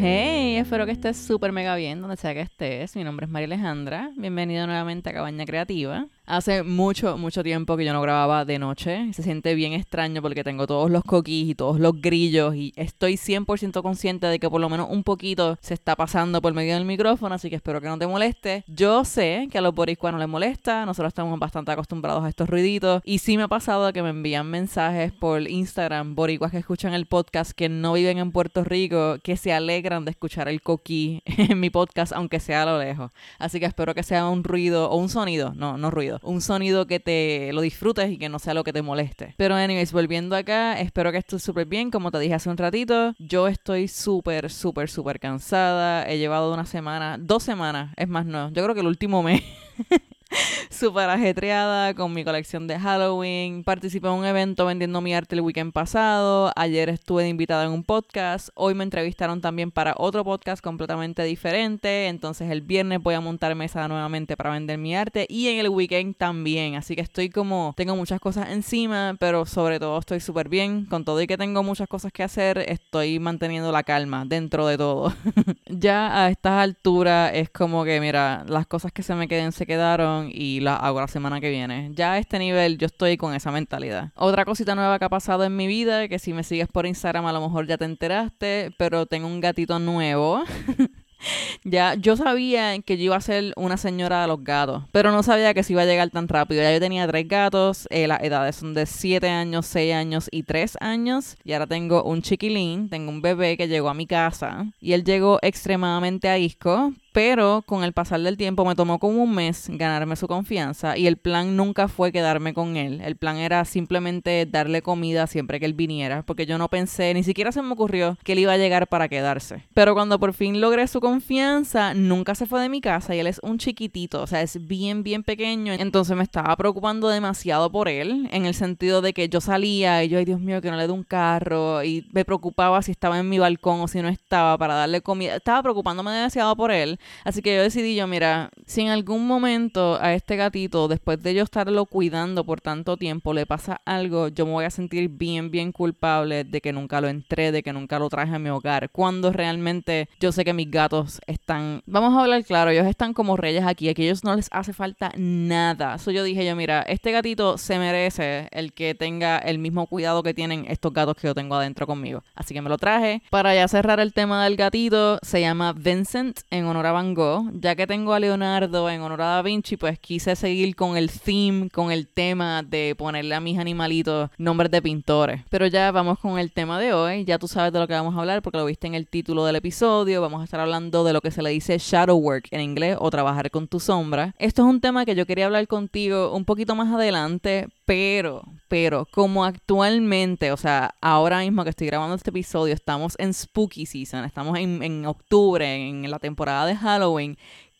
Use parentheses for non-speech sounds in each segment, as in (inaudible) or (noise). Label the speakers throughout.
Speaker 1: Hey, espero que estés súper mega bien donde sea que estés. Mi nombre es María Alejandra. Bienvenido nuevamente a Cabaña Creativa. Hace mucho, mucho tiempo que yo no grababa de noche. Se siente bien extraño porque tengo todos los coquís y todos los grillos y estoy 100% consciente de que por lo menos un poquito se está pasando por medio del micrófono, así que espero que no te moleste. Yo sé que a los boricuanos les molesta, nosotros estamos bastante acostumbrados a estos ruiditos y sí me ha pasado que me envían mensajes por Instagram, boricuas que escuchan el podcast que no viven en Puerto Rico, que se alegran de escuchar el coquí (laughs) en mi podcast, aunque sea a lo lejos. Así que espero que sea un ruido o un sonido, no, no ruido un sonido que te lo disfrutes y que no sea lo que te moleste. Pero anyways, volviendo acá, espero que estés súper bien, como te dije hace un ratito, yo estoy súper, súper, súper cansada, he llevado una semana, dos semanas, es más no, yo creo que el último mes (laughs) (laughs) súper ajetreada con mi colección de Halloween. Participé en un evento vendiendo mi arte el weekend pasado. Ayer estuve invitada en un podcast. Hoy me entrevistaron también para otro podcast completamente diferente. Entonces el viernes voy a montar mesa nuevamente para vender mi arte. Y en el weekend también. Así que estoy como, tengo muchas cosas encima, pero sobre todo estoy súper bien. Con todo y que tengo muchas cosas que hacer, estoy manteniendo la calma dentro de todo. (laughs) ya a estas alturas es como que, mira, las cosas que se me queden se quedaron y la hago la semana que viene. Ya a este nivel yo estoy con esa mentalidad. Otra cosita nueva que ha pasado en mi vida, que si me sigues por Instagram a lo mejor ya te enteraste, pero tengo un gatito nuevo. (laughs) ya yo sabía que yo iba a ser una señora de los gatos, pero no sabía que se iba a llegar tan rápido. Ya yo tenía tres gatos, eh, las edades son de 7 años, 6 años y 3 años. Y ahora tengo un chiquilín, tengo un bebé que llegó a mi casa y él llegó extremadamente a isco pero con el pasar del tiempo me tomó como un mes ganarme su confianza y el plan nunca fue quedarme con él. El plan era simplemente darle comida siempre que él viniera, porque yo no pensé, ni siquiera se me ocurrió que él iba a llegar para quedarse. Pero cuando por fin logré su confianza, nunca se fue de mi casa y él es un chiquitito, o sea, es bien, bien pequeño. Entonces me estaba preocupando demasiado por él, en el sentido de que yo salía y yo, ay Dios mío, que no le dé un carro y me preocupaba si estaba en mi balcón o si no estaba para darle comida. Estaba preocupándome demasiado por él Así que yo decidí yo, mira, si en algún momento a este gatito, después de yo estarlo cuidando por tanto tiempo, le pasa algo, yo me voy a sentir bien, bien culpable de que nunca lo entré, de que nunca lo traje a mi hogar. Cuando realmente yo sé que mis gatos están, vamos a hablar claro, ellos están como reyes aquí, aquí ellos no les hace falta nada. Eso yo dije yo, mira, este gatito se merece el que tenga el mismo cuidado que tienen estos gatos que yo tengo adentro conmigo. Así que me lo traje. Para ya cerrar el tema del gatito, se llama Vincent en honor a Van Gogh. Ya que tengo a Leonardo en honor a Da Vinci, pues quise seguir con el theme, con el tema de ponerle a mis animalitos nombres de pintores. Pero ya vamos con el tema de hoy. Ya tú sabes de lo que vamos a hablar porque lo viste en el título del episodio. Vamos a estar hablando de lo que se le dice shadow work en inglés o trabajar con tu sombra. Esto es un tema que yo quería hablar contigo un poquito más adelante, pero, pero, como actualmente, o sea, ahora mismo que estoy grabando este episodio, estamos en Spooky Season, estamos en, en octubre, en la temporada de Halloween,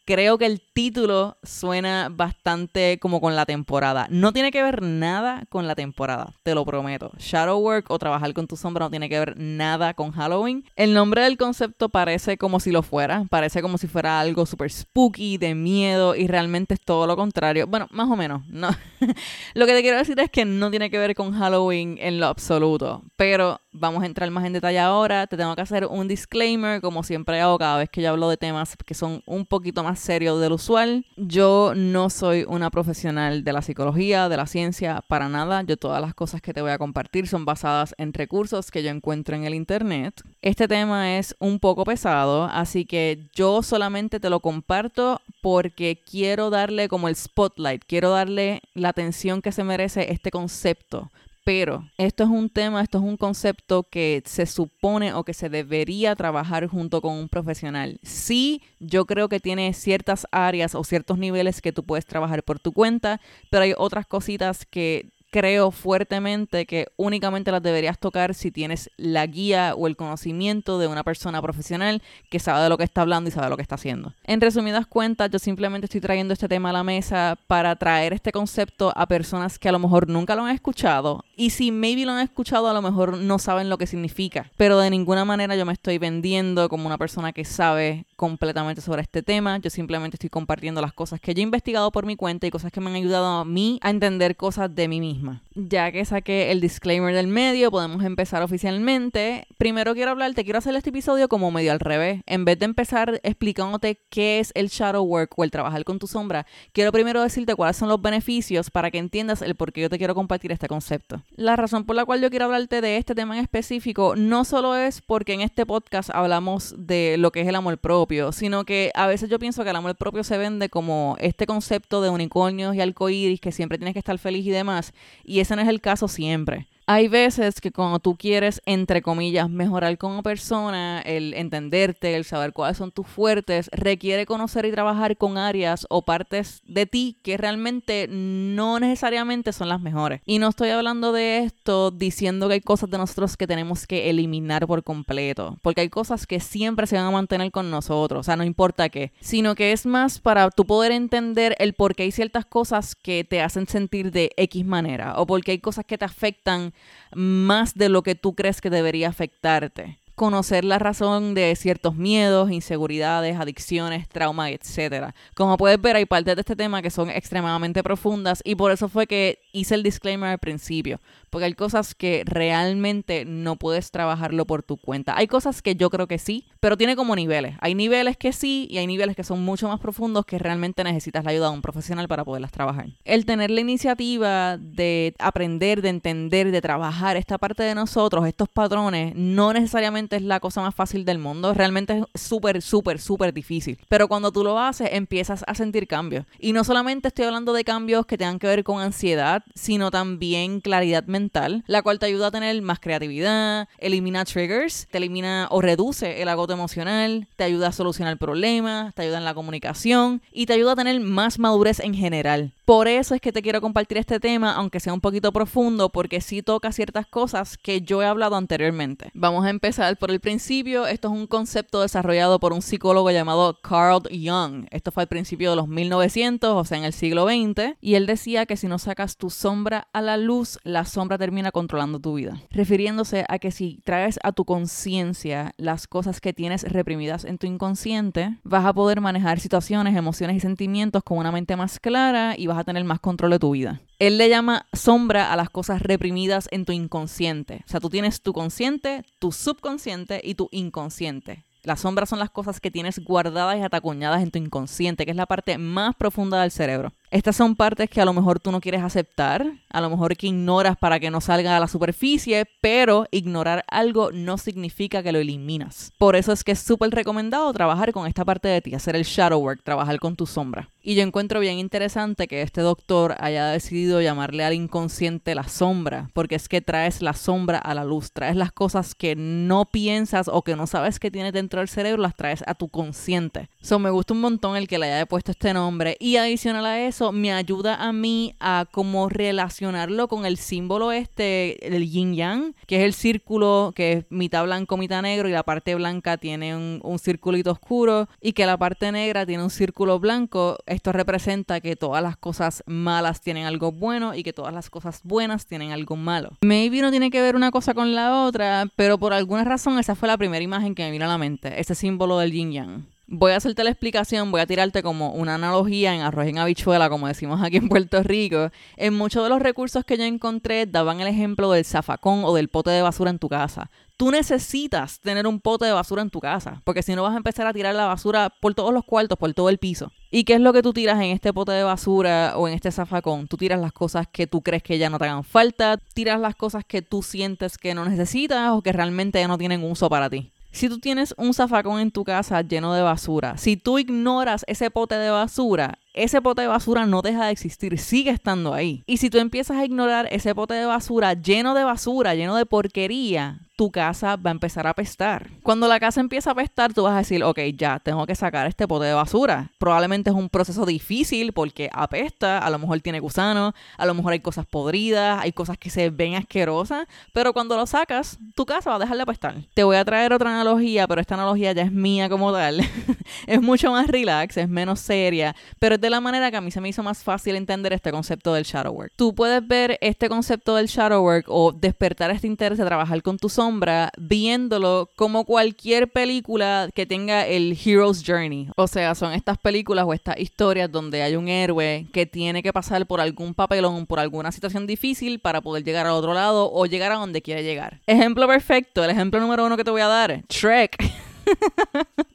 Speaker 1: creo que el título suena bastante como con la temporada. No tiene que ver nada con la temporada, te lo prometo. Shadow work o trabajar con tu sombra no tiene que ver nada con Halloween. El nombre del concepto parece como si lo fuera, parece como si fuera algo súper spooky, de miedo, y realmente es todo lo contrario. Bueno, más o menos, no. (laughs) lo que te quiero decir es que no tiene que ver con Halloween en lo absoluto, pero vamos a entrar más en detalle ahora. Te tengo que hacer un disclaimer, como siempre hago cada vez que yo hablo de temas que son un poquito más serios del usual. Yo no soy una profesional de la psicología, de la ciencia, para nada. Yo todas las cosas que te voy a compartir son basadas en recursos que yo encuentro en el Internet. Este tema es un poco pesado, así que yo solamente te lo comparto porque quiero darle como el spotlight, quiero darle la atención que se merece este concepto pero esto es un tema, esto es un concepto que se supone o que se debería trabajar junto con un profesional. Sí, yo creo que tiene ciertas áreas o ciertos niveles que tú puedes trabajar por tu cuenta, pero hay otras cositas que creo fuertemente que únicamente las deberías tocar si tienes la guía o el conocimiento de una persona profesional que sabe de lo que está hablando y sabe lo que está haciendo. En resumidas cuentas, yo simplemente estoy trayendo este tema a la mesa para traer este concepto a personas que a lo mejor nunca lo han escuchado Y si maybe lo han escuchado, a lo mejor no saben lo que significa. Pero de ninguna manera yo me estoy vendiendo como una persona que sabe completamente sobre este tema. Yo simplemente estoy compartiendo las cosas que yo he investigado por mi cuenta y cosas que me han ayudado a mí a entender cosas de mí misma. Ya que saqué el disclaimer del medio, podemos empezar oficialmente. Primero quiero hablarte, quiero hacer este episodio como medio al revés. En vez de empezar explicándote qué es el shadow work o el trabajar con tu sombra, quiero primero decirte cuáles son los beneficios para que entiendas el por qué yo te quiero compartir este concepto. La razón por la cual yo quiero hablarte de este tema en específico no solo es porque en este podcast hablamos de lo que es el amor propio, sino que a veces yo pienso que el amor propio se vende como este concepto de unicornios y arcoíris que siempre tienes que estar feliz y demás, y ese no es el caso siempre. Hay veces que cuando tú quieres, entre comillas, mejorar como persona, el entenderte, el saber cuáles son tus fuertes, requiere conocer y trabajar con áreas o partes de ti que realmente no necesariamente son las mejores. Y no estoy hablando de esto diciendo que hay cosas de nosotros que tenemos que eliminar por completo, porque hay cosas que siempre se van a mantener con nosotros, o sea, no importa qué, sino que es más para tú poder entender el por qué hay ciertas cosas que te hacen sentir de X manera, o porque hay cosas que te afectan más de lo que tú crees que debería afectarte conocer la razón de ciertos miedos, inseguridades, adicciones, traumas, etc. Como puedes ver, hay partes de este tema que son extremadamente profundas y por eso fue que hice el disclaimer al principio, porque hay cosas que realmente no puedes trabajarlo por tu cuenta. Hay cosas que yo creo que sí, pero tiene como niveles. Hay niveles que sí y hay niveles que son mucho más profundos que realmente necesitas la ayuda de un profesional para poderlas trabajar. El tener la iniciativa de aprender, de entender, de trabajar esta parte de nosotros, estos patrones, no necesariamente es la cosa más fácil del mundo. Realmente es súper, súper, súper difícil. Pero cuando tú lo haces, empiezas a sentir cambios. Y no solamente estoy hablando de cambios que tengan que ver con ansiedad, sino también claridad mental, la cual te ayuda a tener más creatividad, elimina triggers, te elimina o reduce el agoto emocional, te ayuda a solucionar problemas, te ayuda en la comunicación y te ayuda a tener más madurez en general. Por eso es que te quiero compartir este tema, aunque sea un poquito profundo, porque sí toca ciertas cosas que yo he hablado anteriormente. Vamos a empezar por el principio. Esto es un concepto desarrollado por un psicólogo llamado Carl Jung. Esto fue al principio de los 1900, o sea, en el siglo XX. Y él decía que si no sacas tu sombra a la luz, la sombra termina controlando tu vida. Refiriéndose a que si traes a tu conciencia las cosas que tienes reprimidas en tu inconsciente, vas a poder manejar situaciones, emociones y sentimientos con una mente más clara y vas a tener más control de tu vida. Él le llama sombra a las cosas reprimidas en tu inconsciente. O sea, tú tienes tu consciente, tu subconsciente y tu inconsciente. Las sombras son las cosas que tienes guardadas y atacuñadas en tu inconsciente, que es la parte más profunda del cerebro. Estas son partes que a lo mejor tú no quieres aceptar, a lo mejor que ignoras para que no salga a la superficie, pero ignorar algo no significa que lo eliminas. Por eso es que es súper recomendado trabajar con esta parte de ti, hacer el shadow work, trabajar con tu sombra. Y yo encuentro bien interesante que este doctor haya decidido llamarle al inconsciente la sombra, porque es que traes la sombra a la luz, traes las cosas que no piensas o que no sabes que tienes dentro del cerebro, las traes a tu consciente. So me gusta un montón el que le haya puesto este nombre y adicional a eso, me ayuda a mí a como relacionarlo con el símbolo este, el yin yang, que es el círculo que es mitad blanco, mitad negro y la parte blanca tiene un, un circulito oscuro y que la parte negra tiene un círculo blanco. Esto representa que todas las cosas malas tienen algo bueno y que todas las cosas buenas tienen algo malo. Maybe no tiene que ver una cosa con la otra, pero por alguna razón esa fue la primera imagen que me vino a la mente, ese símbolo del yin yang. Voy a hacerte la explicación, voy a tirarte como una analogía en arroz en habichuela, como decimos aquí en Puerto Rico. En muchos de los recursos que yo encontré daban el ejemplo del zafacón o del pote de basura en tu casa. Tú necesitas tener un pote de basura en tu casa, porque si no vas a empezar a tirar la basura por todos los cuartos, por todo el piso. ¿Y qué es lo que tú tiras en este pote de basura o en este zafacón? Tú tiras las cosas que tú crees que ya no te hagan falta, tiras las cosas que tú sientes que no necesitas o que realmente ya no tienen uso para ti. Si tú tienes un zafacón en tu casa lleno de basura, si tú ignoras ese pote de basura, ese pote de basura no deja de existir, sigue estando ahí. Y si tú empiezas a ignorar ese pote de basura lleno de basura, lleno de porquería, tu casa va a empezar a apestar. Cuando la casa empieza a apestar, tú vas a decir, ok, ya, tengo que sacar este pote de basura. Probablemente es un proceso difícil porque apesta, a lo mejor tiene gusano, a lo mejor hay cosas podridas, hay cosas que se ven asquerosas, pero cuando lo sacas, tu casa va a dejar de apestar. Te voy a traer otra analogía, pero esta analogía ya es mía como tal. (laughs) es mucho más relax, es menos seria, pero es de la manera que a mí se me hizo más fácil entender este concepto del shadow work. Tú puedes ver este concepto del shadow work o despertar este interés de trabajar con tu sombra viéndolo como cualquier película que tenga el hero's journey. O sea, son estas películas o estas historias donde hay un héroe que tiene que pasar por algún papelón, por alguna situación difícil para poder llegar al otro lado o llegar a donde quiere llegar. Ejemplo perfecto, el ejemplo número uno que te voy a dar, Shrek. (laughs)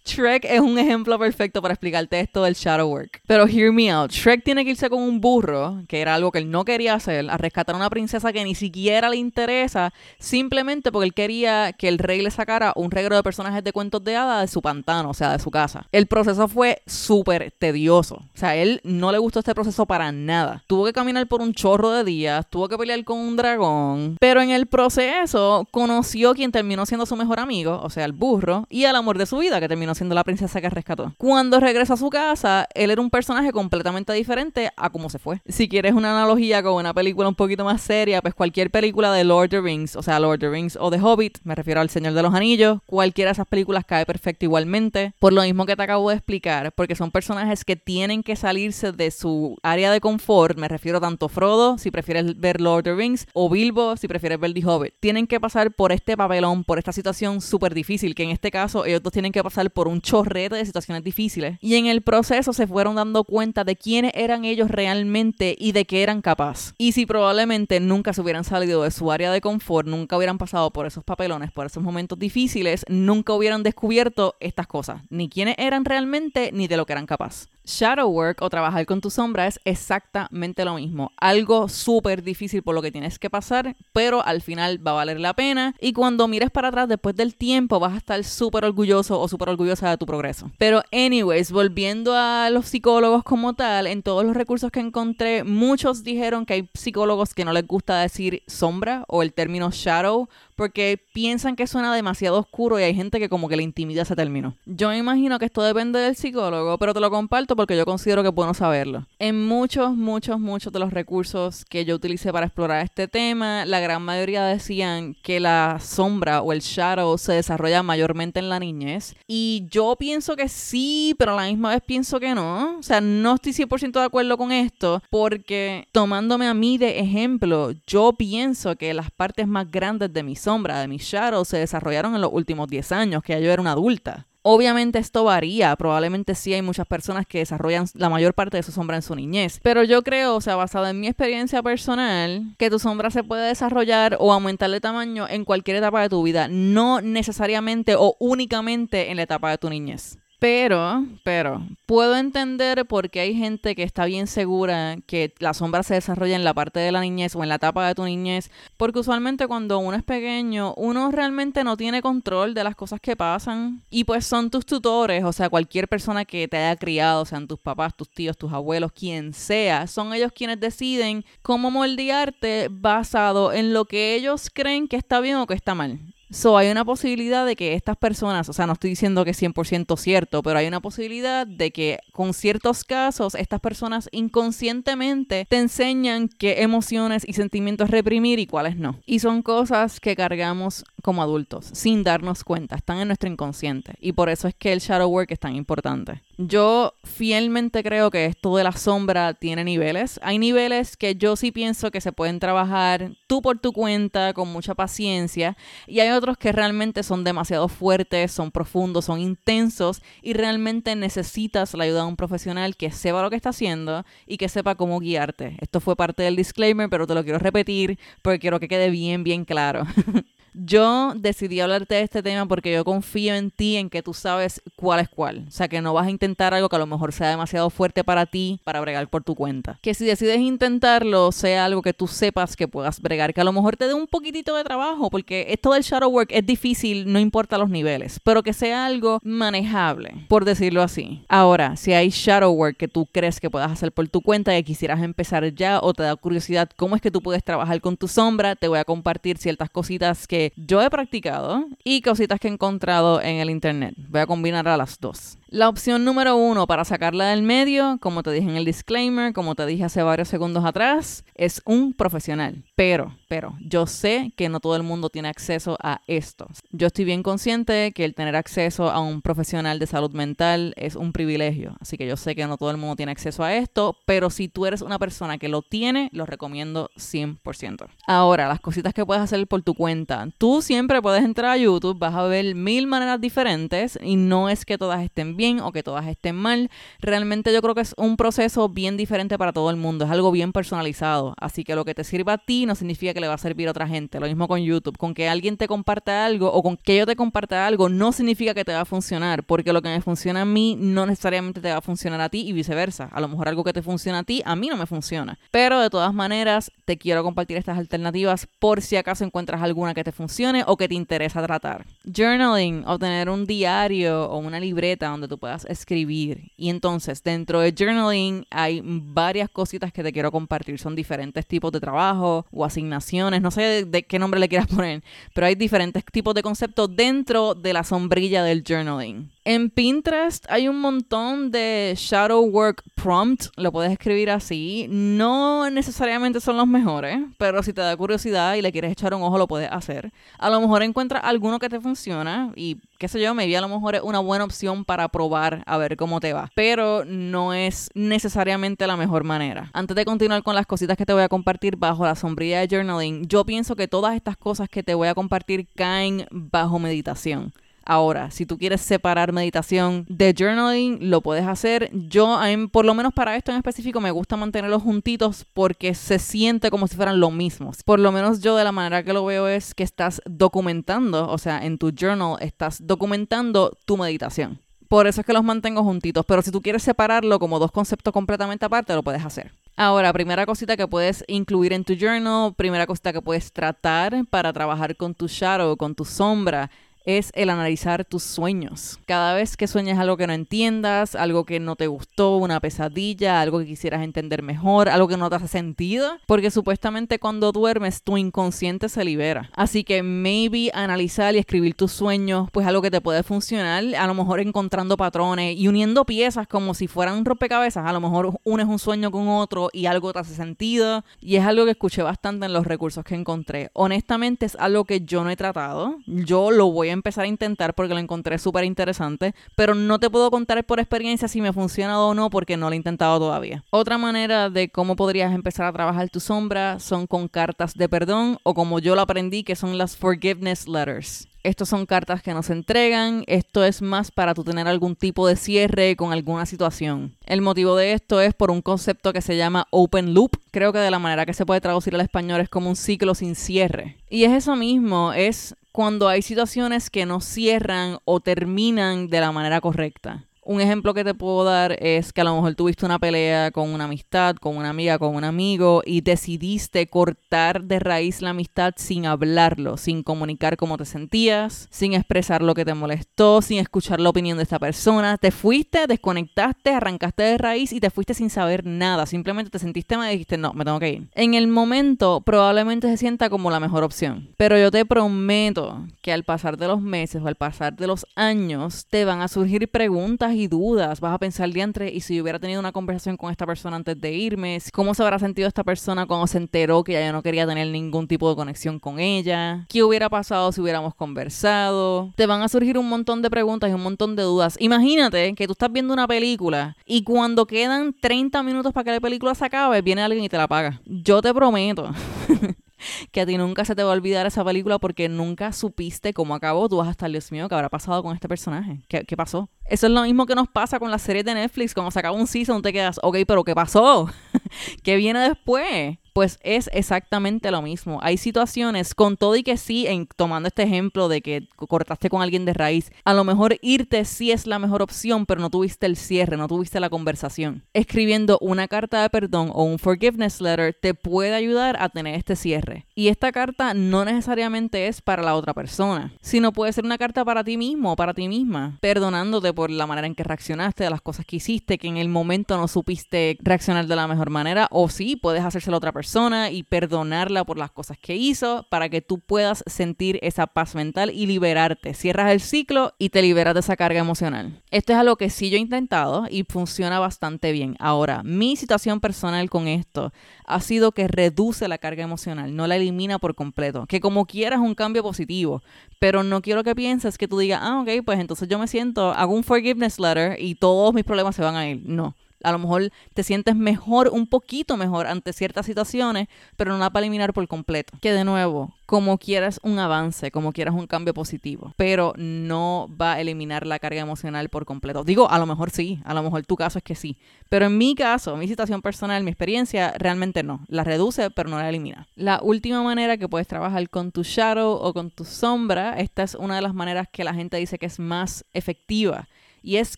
Speaker 1: Shrek es un ejemplo perfecto para explicarte esto del shadow work. Pero hear me out. Shrek tiene que irse con un burro, que era algo que él no quería hacer, a rescatar a una princesa que ni siquiera le interesa, simplemente porque él quería que el rey le sacara un regalo de personajes de cuentos de hadas de su pantano, o sea, de su casa. El proceso fue súper tedioso. O sea, a él no le gustó este proceso para nada. Tuvo que caminar por un chorro de días, tuvo que pelear con un dragón, pero en el proceso conoció quien terminó siendo su mejor amigo, o sea, el burro, y al amor de su vida, que terminó siendo la princesa que rescató. Cuando regresa a su casa, él era un personaje completamente diferente a cómo se fue. Si quieres una analogía con una película un poquito más seria, pues cualquier película de Lord of the Rings, o sea, Lord of the Rings o The Hobbit, me refiero al Señor de los Anillos, cualquiera de esas películas cae perfecto igualmente, por lo mismo que te acabo de explicar, porque son personajes que tienen que salirse de su área de confort, me refiero tanto Frodo, si prefieres ver Lord of the Rings, o Bilbo, si prefieres ver The Hobbit. Tienen que pasar por este papelón, por esta situación súper difícil, que en este caso ellos dos tienen que pasar por un chorrete de situaciones difíciles. Y en el proceso se fueron dando cuenta de quiénes eran ellos realmente y de qué eran capaces. Y si probablemente nunca se hubieran salido de su área de confort, nunca hubieran pasado por esos papelones, por esos momentos difíciles, nunca hubieran descubierto estas cosas. Ni quiénes eran realmente, ni de lo que eran capaces. Shadow work o trabajar con tu sombra es exactamente lo mismo. Algo súper difícil por lo que tienes que pasar, pero al final va a valer la pena. Y cuando mires para atrás después del tiempo, vas a estar súper orgulloso o súper orgullosa de tu progreso. Pero, anyways, volviendo a los psicólogos como tal, en todos los recursos que encontré, muchos dijeron que hay psicólogos que no les gusta decir sombra o el término shadow porque piensan que suena demasiado oscuro y hay gente que como que le intimida ese término. Yo imagino que esto depende del psicólogo, pero te lo comparto porque yo considero que es bueno saberlo. En muchos, muchos, muchos de los recursos que yo utilicé para explorar este tema, la gran mayoría decían que la sombra o el shadow se desarrolla mayormente en la niñez. Y yo pienso que sí, pero a la misma vez pienso que no. O sea, no estoy 100% de acuerdo con esto porque tomándome a mí de ejemplo, yo pienso que las partes más grandes de mi sombra, de mi shadow, se desarrollaron en los últimos 10 años, que ya yo era una adulta. Obviamente esto varía, probablemente sí hay muchas personas que desarrollan la mayor parte de su sombra en su niñez, pero yo creo, o sea, basado en mi experiencia personal, que tu sombra se puede desarrollar o aumentar de tamaño en cualquier etapa de tu vida, no necesariamente o únicamente en la etapa de tu niñez. Pero, pero, puedo entender por qué hay gente que está bien segura que la sombra se desarrolla en la parte de la niñez o en la etapa de tu niñez, porque usualmente cuando uno es pequeño, uno realmente no tiene control de las cosas que pasan y pues son tus tutores, o sea, cualquier persona que te haya criado, sean tus papás, tus tíos, tus abuelos, quien sea, son ellos quienes deciden cómo moldearte basado en lo que ellos creen que está bien o que está mal. So, hay una posibilidad de que estas personas, o sea, no estoy diciendo que es 100% cierto, pero hay una posibilidad de que con ciertos casos estas personas inconscientemente te enseñan qué emociones y sentimientos reprimir y cuáles no. Y son cosas que cargamos como adultos sin darnos cuenta, están en nuestro inconsciente. Y por eso es que el shadow work es tan importante. Yo fielmente creo que esto de la sombra tiene niveles. Hay niveles que yo sí pienso que se pueden trabajar tú por tu cuenta, con mucha paciencia, y hay otros que realmente son demasiado fuertes, son profundos, son intensos, y realmente necesitas la ayuda de un profesional que sepa lo que está haciendo y que sepa cómo guiarte. Esto fue parte del disclaimer, pero te lo quiero repetir porque quiero que quede bien, bien claro. (laughs) Yo decidí hablarte de este tema porque yo confío en ti, en que tú sabes cuál es cuál. O sea, que no vas a intentar algo que a lo mejor sea demasiado fuerte para ti para bregar por tu cuenta. Que si decides intentarlo, sea algo que tú sepas que puedas bregar, que a lo mejor te dé un poquitito de trabajo, porque esto del shadow work es difícil, no importa los niveles, pero que sea algo manejable, por decirlo así. Ahora, si hay shadow work que tú crees que puedas hacer por tu cuenta y quisieras empezar ya o te da curiosidad cómo es que tú puedes trabajar con tu sombra, te voy a compartir ciertas cositas que yo he practicado y cositas que he encontrado en el internet. Voy a combinar a las dos. La opción número uno para sacarla del medio, como te dije en el disclaimer, como te dije hace varios segundos atrás, es un profesional. Pero, pero, yo sé que no todo el mundo tiene acceso a esto. Yo estoy bien consciente que el tener acceso a un profesional de salud mental es un privilegio. Así que yo sé que no todo el mundo tiene acceso a esto, pero si tú eres una persona que lo tiene, lo recomiendo 100%. Ahora, las cositas que puedes hacer por tu cuenta. Tú siempre puedes entrar a YouTube, vas a ver mil maneras diferentes y no es que todas estén bien o que todas estén mal. Realmente yo creo que es un proceso bien diferente para todo el mundo, es algo bien personalizado. Así que lo que te sirva a ti no significa que le va a servir a otra gente. Lo mismo con YouTube, con que alguien te comparta algo o con que yo te comparta algo no significa que te va a funcionar, porque lo que me funciona a mí no necesariamente te va a funcionar a ti y viceversa. A lo mejor algo que te funciona a ti, a mí no me funciona. Pero de todas maneras, te quiero compartir estas alternativas por si acaso encuentras alguna que te funcione o que te interesa tratar. Journaling, obtener un diario o una libreta donde puedas escribir. Y entonces, dentro de journaling hay varias cositas que te quiero compartir. Son diferentes tipos de trabajo o asignaciones, no sé de, qué nombre le quieras (laughs) poner, pero hay diferentes tipos de conceptos dentro de la sombrilla del journaling. En Pinterest hay un montón de shadow work prompt, lo puedes escribir así. No necesariamente son los mejores, pero si te da curiosidad y le quieres echar un ojo, lo puedes hacer. A lo mejor encuentras alguno que te funciona y qué sé yo, maybe a lo mejor es una buena opción para probar a ver cómo te va. Pero no es necesariamente la mejor manera. Antes de continuar con las cositas que te voy a compartir bajo la sombrilla de journaling, yo pienso que todas estas cosas que te voy a compartir caen bajo meditación. Ahora, si tú quieres separar meditación de journaling, lo puedes hacer. Yo, por lo menos para esto en específico, me gusta mantenerlos juntitos porque se siente como si fueran lo mismo. Por lo menos yo de la manera que lo veo es que estás documentando, o sea, en tu journal estás documentando tu meditación. Por eso es que los mantengo juntitos. Pero si tú quieres separarlo como dos conceptos completamente aparte, lo puedes hacer. Ahora, primera cosita que puedes incluir en tu journal, primera cosita que puedes tratar para trabajar con tu shadow, con tu sombra, es el analizar tus sueños. Cada vez que sueñas algo que no entiendas, algo que no te gustó, una pesadilla, algo que quisieras entender mejor, algo que no te hace sentido, porque supuestamente cuando duermes tu inconsciente se libera. Así que maybe analizar y escribir tus sueños, pues algo que te puede funcionar, a lo mejor encontrando patrones y uniendo piezas como si fueran rompecabezas, a lo mejor unes un sueño con otro y algo te hace sentido y es algo que escuché bastante en los recursos que encontré. Honestamente es algo que yo no he tratado, yo lo voy a empezar a intentar porque lo encontré súper interesante, pero no te puedo contar por experiencia si me ha funcionado o no porque no lo he intentado todavía. Otra manera de cómo podrías empezar a trabajar tu sombra son con cartas de perdón o como yo lo aprendí que son las forgiveness letters. Estos son cartas que nos entregan. Esto es más para tú tener algún tipo de cierre con alguna situación. El motivo de esto es por un concepto que se llama open loop. Creo que de la manera que se puede traducir al español es como un ciclo sin cierre. Y es eso mismo, es cuando hay situaciones que no cierran o terminan de la manera correcta. Un ejemplo que te puedo dar es que a lo mejor tuviste una pelea con una amistad, con una amiga, con un amigo y decidiste cortar de raíz la amistad sin hablarlo, sin comunicar cómo te sentías, sin expresar lo que te molestó, sin escuchar la opinión de esta persona. Te fuiste, desconectaste, arrancaste de raíz y te fuiste sin saber nada. Simplemente te sentiste mal y dijiste, no, me tengo que ir. En el momento probablemente se sienta como la mejor opción. Pero yo te prometo que al pasar de los meses o al pasar de los años te van a surgir preguntas y dudas, vas a pensar diantre, y si hubiera tenido una conversación con esta persona antes de irme, cómo se habrá sentido esta persona cuando se enteró que ya no quería tener ningún tipo de conexión con ella, qué hubiera pasado si hubiéramos conversado. Te van a surgir un montón de preguntas y un montón de dudas. Imagínate que tú estás viendo una película y cuando quedan 30 minutos para que la película se acabe, viene alguien y te la paga. Yo te prometo (laughs) que a ti nunca se te va a olvidar esa película porque nunca supiste cómo acabó. Tú vas a estar, Dios mío, ¿qué habrá pasado con este personaje? ¿Qué, qué pasó? Eso es lo mismo que nos pasa con las series de Netflix. Cuando se acaba un season, te quedas, ok, pero ¿qué pasó? (laughs) ¿Qué viene después? Pues es exactamente lo mismo. Hay situaciones, con todo y que sí, en, tomando este ejemplo de que cortaste con alguien de raíz, a lo mejor irte sí es la mejor opción, pero no tuviste el cierre, no tuviste la conversación. Escribiendo una carta de perdón o un forgiveness letter te puede ayudar a tener este cierre. Y esta carta no necesariamente es para la otra persona, sino puede ser una carta para ti mismo o para ti misma, perdonándote por la manera en que reaccionaste, de las cosas que hiciste, que en el momento no supiste reaccionar de la mejor manera, o sí, puedes hacérselo a otra persona y perdonarla por las cosas que hizo para que tú puedas sentir esa paz mental y liberarte. Cierras el ciclo y te liberas de esa carga emocional. Esto es algo que sí yo he intentado y funciona bastante bien. Ahora, mi situación personal con esto ha sido que reduce la carga emocional, no la elimina por completo. Que como quieras un cambio positivo, pero no quiero que pienses que tú digas, ah, ok, pues entonces yo me siento, hago un forgiveness letter y todos mis problemas se van a ir. No a lo mejor te sientes mejor, un poquito mejor ante ciertas situaciones, pero no la para eliminar por completo. Que de nuevo, como quieras un avance, como quieras un cambio positivo, pero no va a eliminar la carga emocional por completo. Digo, a lo mejor sí, a lo mejor tu caso es que sí, pero en mi caso, mi situación personal, mi experiencia, realmente no. La reduce, pero no la elimina. La última manera que puedes trabajar con tu shadow o con tu sombra, esta es una de las maneras que la gente dice que es más efectiva y es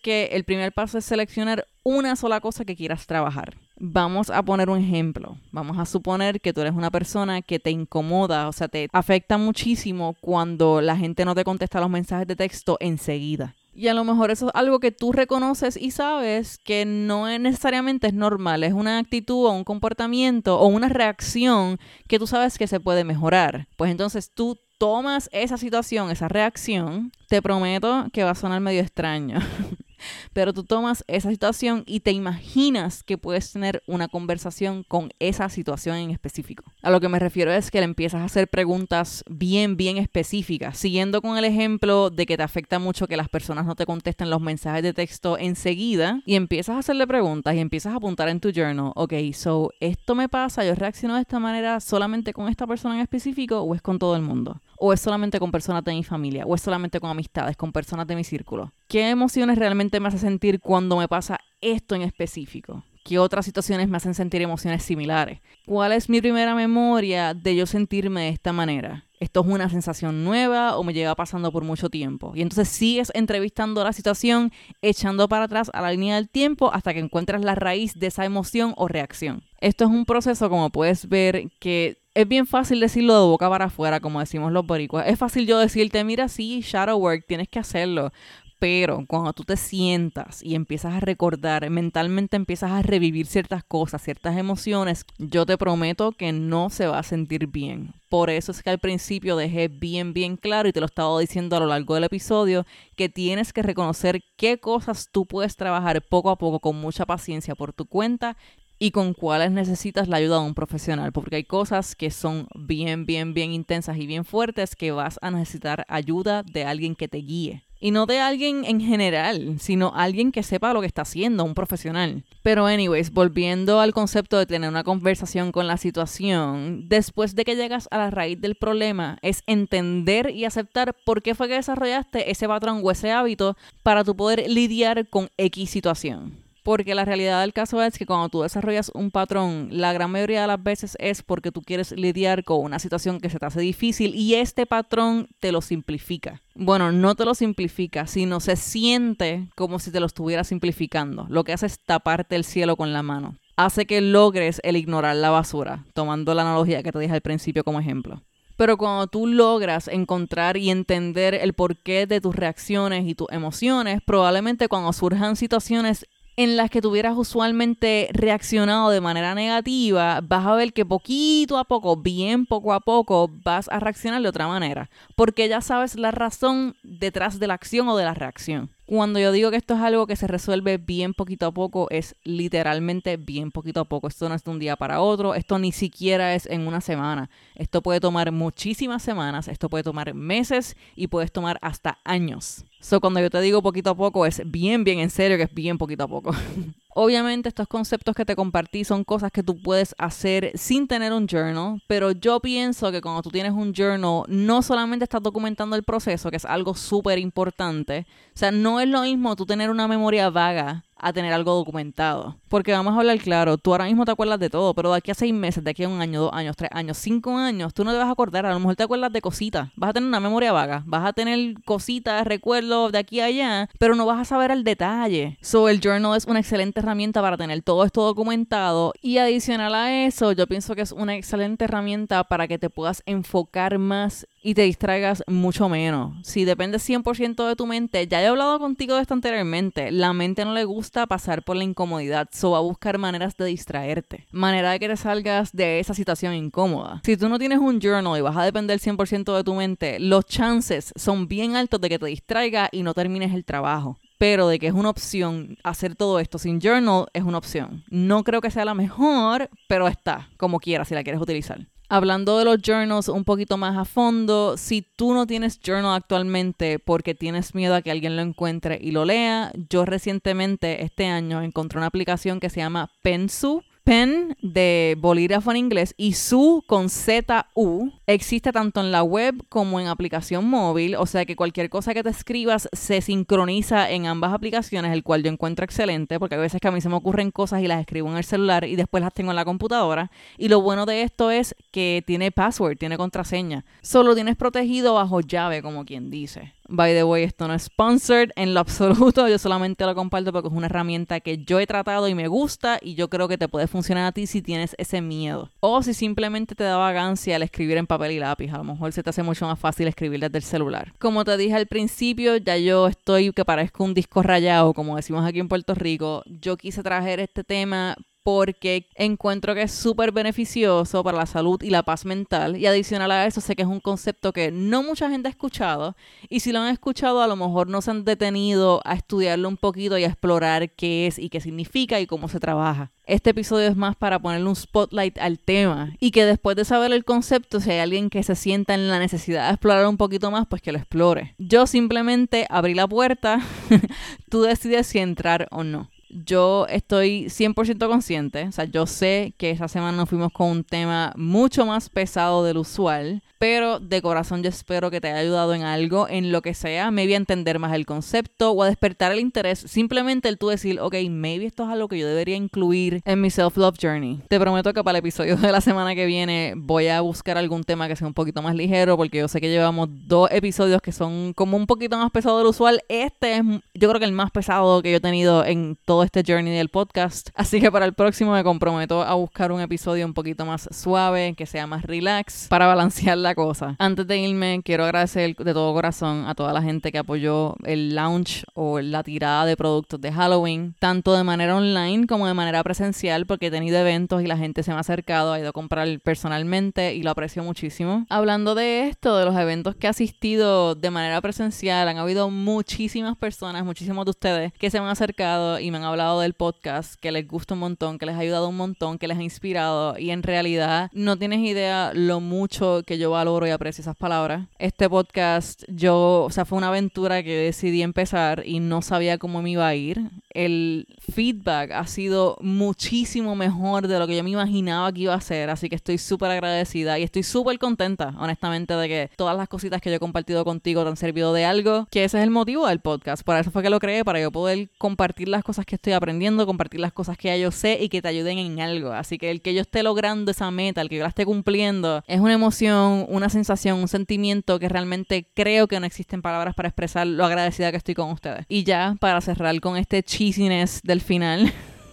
Speaker 1: que el primer paso es seleccionar una sola cosa que quieras trabajar. Vamos a poner un ejemplo. Vamos a suponer que tú eres una persona que te incomoda, o sea, te afecta muchísimo cuando la gente no te contesta los mensajes de texto enseguida. Y a lo mejor eso es algo que tú reconoces y sabes que no es necesariamente es normal, es una actitud o un comportamiento o una reacción que tú sabes que se puede mejorar. Pues entonces tú tomas esa situación, esa reacción, te prometo que va a sonar medio extraño. (laughs) Pero tú tomas esa situación y te imaginas que puedes tener una conversación con esa situación en específico. A lo que me refiero es que le empiezas a hacer preguntas bien, bien específicas, siguiendo con el ejemplo de que te afecta mucho que las personas no te contesten los mensajes de texto enseguida y empiezas a hacerle preguntas y empiezas a apuntar en tu journal, ok, so esto me pasa, yo reacciono de esta manera solamente con esta persona en específico o es con todo el mundo o es solamente con personas de mi familia, o es solamente con amistades, con personas de mi círculo. ¿Qué emociones realmente me hace sentir cuando me pasa esto en específico? ¿Qué otras situaciones me hacen sentir emociones similares? ¿Cuál es mi primera memoria de yo sentirme de esta manera? ¿Esto es una sensación nueva o me lleva pasando por mucho tiempo? Y entonces sigues entrevistando la situación, echando para atrás a la línea del tiempo hasta que encuentras la raíz de esa emoción o reacción. Esto es un proceso, como puedes ver, que es bien fácil decirlo de boca para afuera, como decimos los boricuas. Es fácil yo decirte, mira, sí, shadow work, tienes que hacerlo. Pero cuando tú te sientas y empiezas a recordar, mentalmente empiezas a revivir ciertas cosas, ciertas emociones, yo te prometo que no se va a sentir bien. Por eso es que al principio dejé bien, bien claro y te lo he estado diciendo a lo largo del episodio, que tienes que reconocer qué cosas tú puedes trabajar poco a poco con mucha paciencia por tu cuenta y con cuáles necesitas la ayuda de un profesional, porque hay cosas que son bien, bien, bien intensas y bien fuertes que vas a necesitar ayuda de alguien que te guíe. Y no de alguien en general, sino alguien que sepa lo que está haciendo, un profesional. Pero anyways, volviendo al concepto de tener una conversación con la situación, después de que llegas a la raíz del problema, es entender y aceptar por qué fue que desarrollaste ese patrón o ese hábito para tu poder lidiar con X situación. Porque la realidad del caso es que cuando tú desarrollas un patrón, la gran mayoría de las veces es porque tú quieres lidiar con una situación que se te hace difícil y este patrón te lo simplifica. Bueno, no te lo simplifica, sino se siente como si te lo estuviera simplificando. Lo que hace es taparte el cielo con la mano. Hace que logres el ignorar la basura, tomando la analogía que te dije al principio como ejemplo. Pero cuando tú logras encontrar y entender el porqué de tus reacciones y tus emociones, probablemente cuando surjan situaciones en las que tuvieras usualmente reaccionado de manera negativa, vas a ver que poquito a poco, bien poco a poco, vas a reaccionar de otra manera, porque ya sabes la razón detrás de la acción o de la reacción. Cuando yo digo que esto es algo que se resuelve bien poquito a poco, es literalmente bien poquito a poco. Esto no es de un día para otro, esto ni siquiera es en una semana. Esto puede tomar muchísimas semanas, esto puede tomar meses y puedes tomar hasta años. So, cuando yo te digo poquito a poco, es bien, bien en serio que es bien poquito a poco. (laughs) Obviamente estos conceptos que te compartí son cosas que tú puedes hacer sin tener un journal, pero yo pienso que cuando tú tienes un journal no solamente estás documentando el proceso, que es algo súper importante, o sea, no es lo mismo tú tener una memoria vaga a tener algo documentado. Porque vamos a hablar claro, tú ahora mismo te acuerdas de todo, pero de aquí a seis meses, de aquí a un año, dos años, tres años, cinco años, tú no te vas a acordar, a lo mejor te acuerdas de cositas, vas a tener una memoria vaga, vas a tener cositas, recuerdos de aquí a allá, pero no vas a saber el detalle. So, el journal es una excelente herramienta para tener todo esto documentado y adicional a eso, yo pienso que es una excelente herramienta para que te puedas enfocar más y te distraigas mucho menos. Si depende 100% de tu mente, ya he hablado contigo de esto anteriormente, la mente no le gusta gusta pasar por la incomodidad, so va a buscar maneras de distraerte, manera de que te salgas de esa situación incómoda. Si tú no tienes un journal y vas a depender 100% de tu mente, los chances son bien altos de que te distraiga y no termines el trabajo pero de que es una opción hacer todo esto sin journal es una opción. No creo que sea la mejor, pero está, como quieras, si la quieres utilizar. Hablando de los journals un poquito más a fondo, si tú no tienes journal actualmente porque tienes miedo a que alguien lo encuentre y lo lea, yo recientemente este año encontré una aplicación que se llama Pensu pen de bolígrafo en inglés y su con Z-U existe tanto en la web como en aplicación móvil, o sea que cualquier cosa que te escribas se sincroniza en ambas aplicaciones, el cual yo encuentro excelente porque a veces que a mí se me ocurren cosas y las escribo en el celular y después las tengo en la computadora. Y lo bueno de esto es que tiene password, tiene contraseña. Solo tienes protegido bajo llave, como quien dice. By the way, esto no es sponsored en lo absoluto, yo solamente lo comparto porque es una herramienta que yo he tratado y me gusta y yo creo que te puede funcionar a ti si tienes ese miedo. O si simplemente te da vagancia al escribir en papel y lápiz, a lo mejor se te hace mucho más fácil escribir desde el celular. Como te dije al principio, ya yo estoy que parezco un disco rayado, como decimos aquí en Puerto Rico. Yo quise traer este tema porque encuentro que es súper beneficioso para la salud y la paz mental. Y adicional a eso, sé que es un concepto que no mucha gente ha escuchado. Y si lo han escuchado, a lo mejor no se han detenido a estudiarlo un poquito y a explorar qué es y qué significa y cómo se trabaja. Este episodio es más para ponerle un spotlight al tema y que después de saber el concepto, si hay alguien que se sienta en la necesidad de explorar un poquito más, pues que lo explore. Yo simplemente abrí la puerta, (laughs) tú decides si entrar o no yo estoy 100% consciente, o sea, yo sé que esa semana nos fuimos con un tema mucho más pesado del usual, pero de corazón yo espero que te haya ayudado en algo, en lo que sea, maybe a entender más el concepto o a despertar el interés, simplemente el tú decir, ok, maybe esto es algo que yo debería incluir en mi self-love journey. Te prometo que para el episodio de la semana que viene voy a buscar algún tema que sea un poquito más ligero, porque yo sé que llevamos dos episodios que son como un poquito más pesados del usual. Este es, yo creo que el más pesado que yo he tenido en todo este journey del podcast. Así que para el próximo me comprometo a buscar un episodio un poquito más suave, que sea más relax, para balancear la cosa. Antes de irme, quiero agradecer de todo corazón a toda la gente que apoyó el launch o la tirada de productos de Halloween, tanto de manera online como de manera presencial, porque he tenido eventos y la gente se me ha acercado, ha ido a comprar personalmente y lo aprecio muchísimo. Hablando de esto, de los eventos que he asistido de manera presencial, han habido muchísimas personas, muchísimos de ustedes que se me han acercado y me han hablado del podcast, que les gusta un montón, que les ha ayudado un montón, que les ha inspirado y en realidad no tienes idea lo mucho que yo valoro y aprecio esas palabras. Este podcast, yo, o sea, fue una aventura que decidí empezar y no sabía cómo me iba a ir. El feedback ha sido muchísimo mejor de lo que yo me imaginaba que iba a ser, así que estoy súper agradecida y estoy súper contenta, honestamente, de que todas las cositas que yo he compartido contigo te han servido de algo, que ese es el motivo del podcast. Por eso fue que lo creé, para yo poder compartir las cosas que estoy aprendiendo, compartir las cosas que ya yo sé y que te ayuden en algo. Así que el que yo esté logrando esa meta, el que yo la esté cumpliendo, es una emoción, una sensación, un sentimiento que realmente creo que no existen palabras para expresar lo agradecida que estoy con ustedes. Y ya, para cerrar con este cheesiness del final.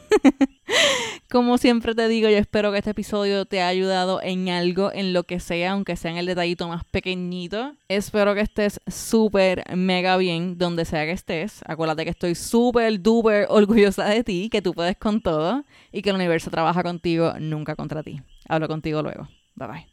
Speaker 1: (laughs) Como siempre te digo, yo espero que este episodio te haya ayudado en algo, en lo que sea, aunque sea en el detallito más pequeñito. Espero que estés súper mega bien donde sea que estés. Acuérdate que estoy súper duper orgullosa de ti, que tú puedes con todo y que el universo trabaja contigo, nunca contra ti. Hablo contigo luego. Bye bye.